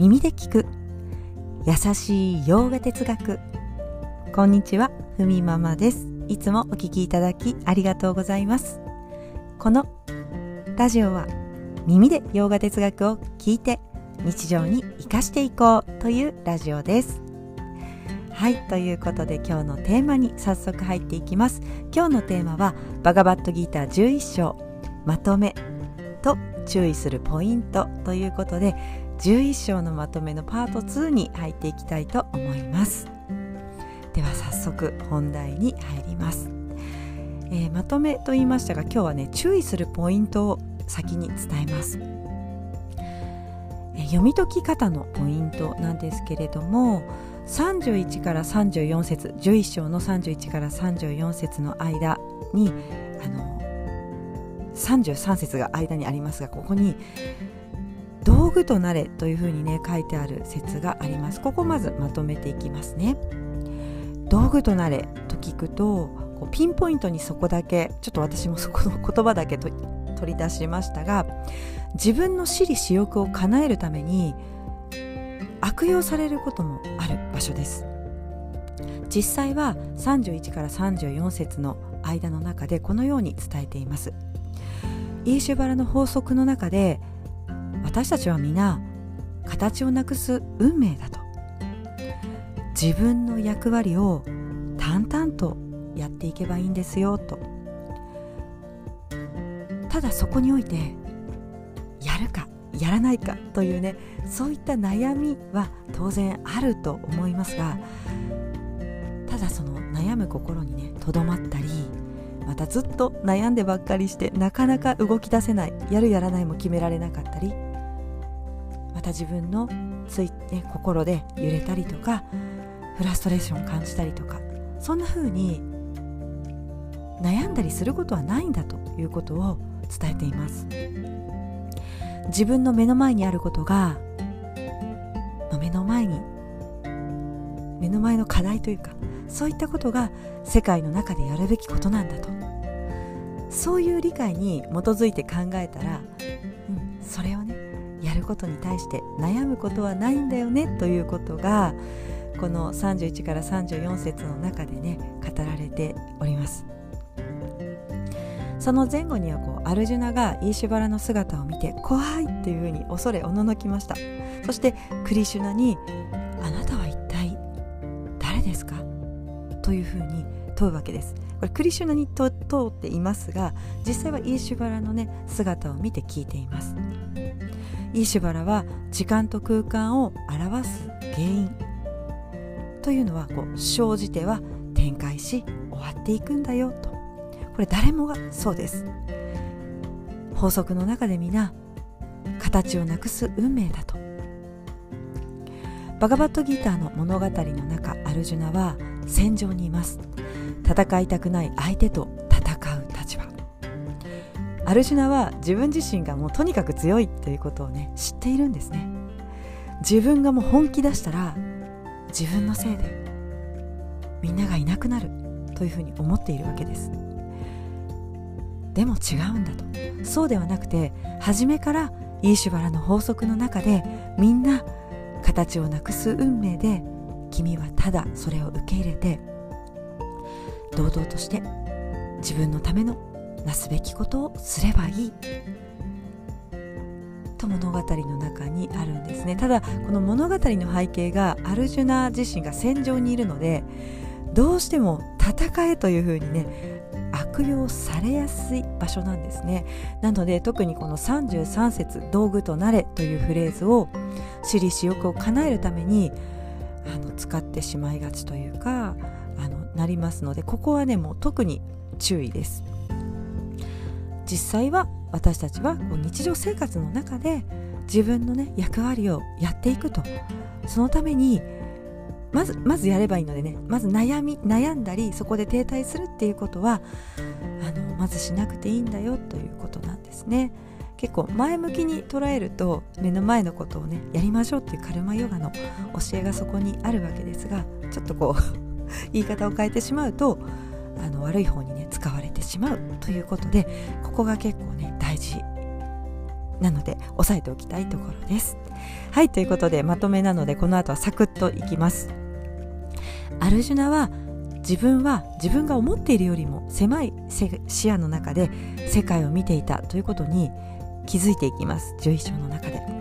耳で聞く。優しい洋画哲学。こんにちはふみママです。いつもお聞きいただきありがとうございます。このラジオは耳で洋画哲学を聞いて日常に生かしていこうというラジオです。はいということで今日のテーマに早速入っていきます。今日のテーマはバガバットギーター11章まとめと注意するポイントということで11章のまとめのパート2に入っていきたいと思います。では早速本題に入ります、えー、まとめと言いましたが今日はね注意するポイントを先に伝えます、えー、読み解き方のポイントなんですけれども31から34節11章の31から34節の間にあの33節が間にありますがここに道具となれというふうにね書いてある説があります。ここまずまとめていきますね。道具となれと聞くとこうピンポイントにそこだけちょっと私もそこの言葉だけ取り出しましたが自分の私利私欲を叶えるために悪用されることもある場所です。実際は31から34節の間の中でこのように伝えています。イーシュバラの法則の中で私たちは皆形をなくす運命だと。自分の役割を淡々とやっていけばいいんですよと。ただそこにおいてやるかやらないかというねそういった悩みは当然あると思いますがただその悩む心にねとどまったりまたずっと悩んでばっかりしてなかなか動き出せないやるやらないも決められなかったりまた自分のつい、ね、心で揺れたりとかフラストレーションを感じたりとかそんな風に悩んだりすることはないんだということを伝えています。自分の目の前にあることが目の前に目の前の課題というかそういったことが世界の中でやるべきことなんだと。そういう理解に基づいて考えたら、うん、それをることに対して悩むことはないんだよねということがこの31から34節の中でね語られております。その前後にはこうアルジュナがイーシュバラの姿を見て怖いっていうふうに恐れおののきました。そしてクリシュナに「あなたは一体誰ですか?」というふうに問うわけです。これクリシュナに問っていますが実際はイーシュバラのね姿を見て聞いています。イーシュバラは時間と空間を表す原因というのはこう生じては展開し終わっていくんだよとこれ誰もがそうです。法則の中で皆形をなくす運命だと。バガバットギターの物語の中アルジュナは戦場にいます。戦いたくない相手とアルジュナは自分自身がもうとにかく強いということをね知っているんですね。自分がもう本気出したら自分のせいでみんながいなくなるというふうに思っているわけです。でも違うんだと。そうではなくて初めからイーシュバラの法則の中でみんな形をなくす運命で君はただそれを受け入れて堂々として自分のためのなすべきことをすればいい。と物語の中にあるんですね。ただこの物語の背景がアルジュナ自身が戦場にいるのでどうしても戦えというふうにね悪用されやすい場所なんですね。なので特にこの33節道具となれというフレーズを私利私欲を叶えるためにあの使ってしまいがちというかあのなりますのでここはねもう特に注意です。実際は私たちはこう日常生活の中で自分のね役割をやっていくと。そのためにまずまずやればいいのでねまず悩み悩んだりそこで停滞するっていうことはあのまずしなくていいんだよということなんですね。結構前向きに捉えると目の前のことをねやりましょうっていうカルマヨガの教えがそこにあるわけですがちょっとこう 言い方を変えてしまうとあの悪い方にね使われてしまうということでここが結構ね大事なので押さえておきたいところです。はいということでまとめなのでこの後はサクッといきます。アルジュナは自分は自分が思っているよりも狭い視野の中で世界を見ていたということに気づいていきます。11章の中で。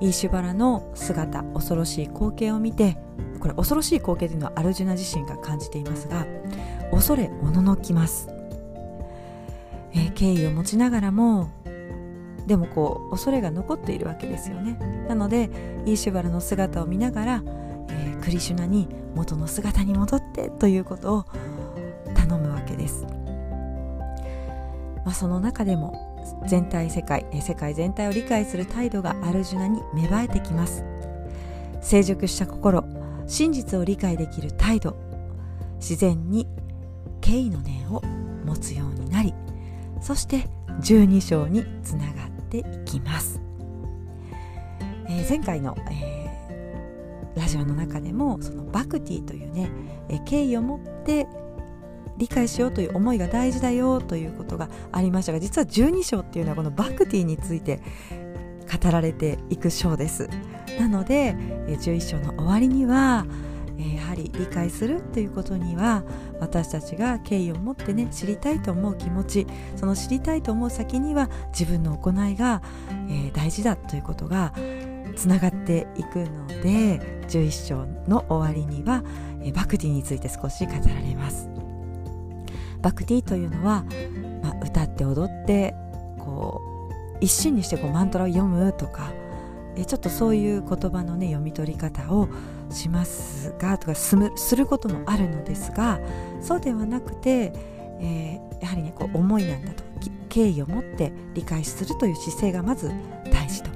イーシュバラの姿恐ろしい光景を見てこれ恐ろしい光景というのはアルジュナ自身が感じていますが恐れおののきます、えー、敬意を持ちながらもでもこう恐れが残っているわけですよね。なのでイーシュバラの姿を見ながら、えー、クリシュナに元の姿に戻ってということを頼むわけです、まあ、その中でも全体世界世界全体を理解する態度がアルジュナに芽生えてきます。成熟した心真実を理解できる態度自然に敬意の念を持つようになりそして12章につながっていきます、えー、前回の、えー、ラジオの中でもそのバクティというね、えー、敬意を持って理解しようという思いが大事だよということがありましたが実は12章っていうのはこのバクティについて語られていく章です。なので11章の終わりにははり理解するということには私たちが敬意を持ってね知りたいと思う気持ちその知りたいと思う先には自分の行いが、えー、大事だということがつながっていくので11章の終わりには、えー、バクティについて少し語られます。バクティというのは、まあ、歌って踊ってこう一心にしてこうマントラを読むとかえちょっとそういう言葉のね読み取り方をしますがとかすむすることもあるのですがそうではなくて、えー、やはりねこう思いなんだと敬意を持って理解するという姿勢がまず大事と。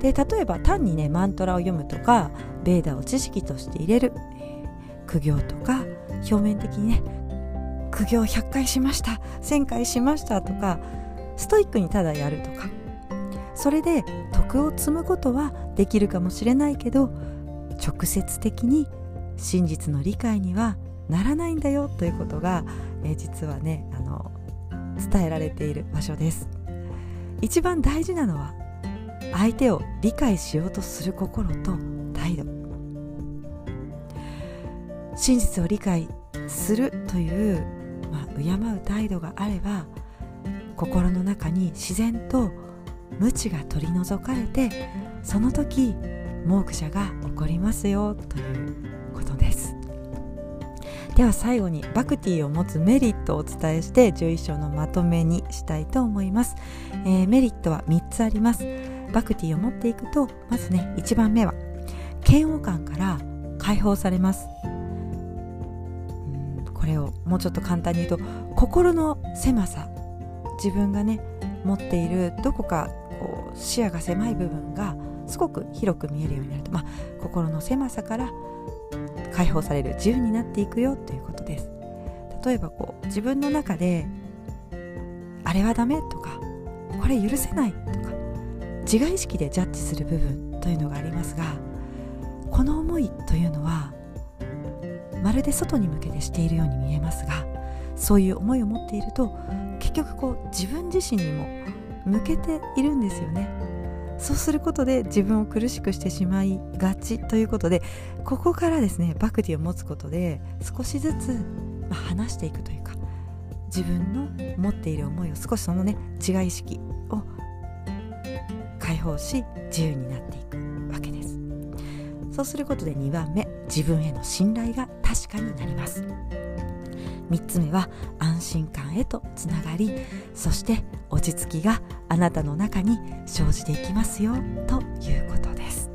で例えば単にねマントラを読むとかベーダを知識として入れる、えー、苦行とか表面的にね苦行100回しました1000回しましたとかストイックにただやるとかそれで徳を積むことはできるかもしれないけど直接的に真実の理解にはならないんだよということが、え、実はねあの伝えられている場所です。一番大事なのは相手を理解しようとする心と態度。真実を理解するというまあ、敬う態度があれば心の中に自然と無知が取り除かれてその時モークシャが起こりますよということです。では最後にバクティを持つメリットをお伝えして11章のまとめにしたいと思います、えー、メリットは3つあります。バクティを持っていくとまずね1番目は嫌悪感から解放されます。これをもうちょっと簡単に言うと心の狭さ自分がね持っているどこかこう視野が狭い部分がすごく広く見えるようになると、まあ、心の狭さから解放される自由になっていくよということです。例えばこう自分の中であれはダメとかこれ許せないとか自我意識でジャッジする部分というのがありますがこの思いというのはまるで外に向けてしているように見えますがそういう思いを持っていると結局こう自分自身にも向けているんですよね。そうすることで自分を苦しくしてしまいがちということでここからですねバクティを持つことで少しずつ、ま、話していくというか自分の持っている思いを少しそのね違い意識を解放し自由になっていくわけです。そうすることで2番目自分への信頼が確かになります。3つ目は安心感へとつながりそして落ち着きがあなたの中に生じていきますよということです。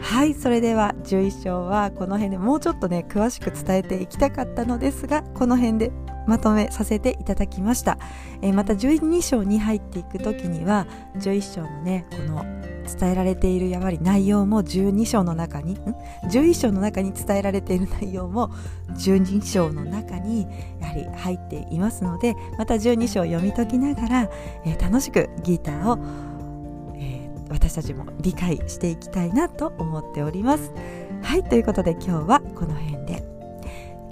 はいそれでは11章はこの辺でもうちょっとね詳しく伝えていきたかったのですがこの辺でまとめさせていただきました、えー、また12章に入っていく時には11章のねこの伝えられているやはり内容も12章の中に11章の中に伝えられている内容も12章の中にやはり入っていますのでまた12章を読み解きながら、えー、楽しくギターを、えー、私たちも理解していきたいなと思っております。はいということで今日はこの辺で。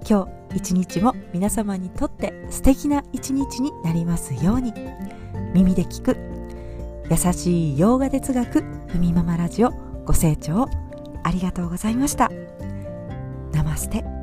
今日一日も皆様にとって素敵な一日になりますように。耳で聞く優しい洋画哲学ふみママラジオご清聴ありがとうございました。ナマステ。